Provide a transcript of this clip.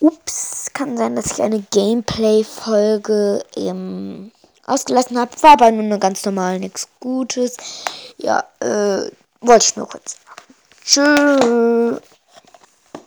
Ups, kann sein, dass ich eine Gameplay-Folge ähm, ausgelassen habe. War aber nur eine ganz normal, nichts Gutes. Ja, äh, wollte ich nur kurz sagen. Tschüss.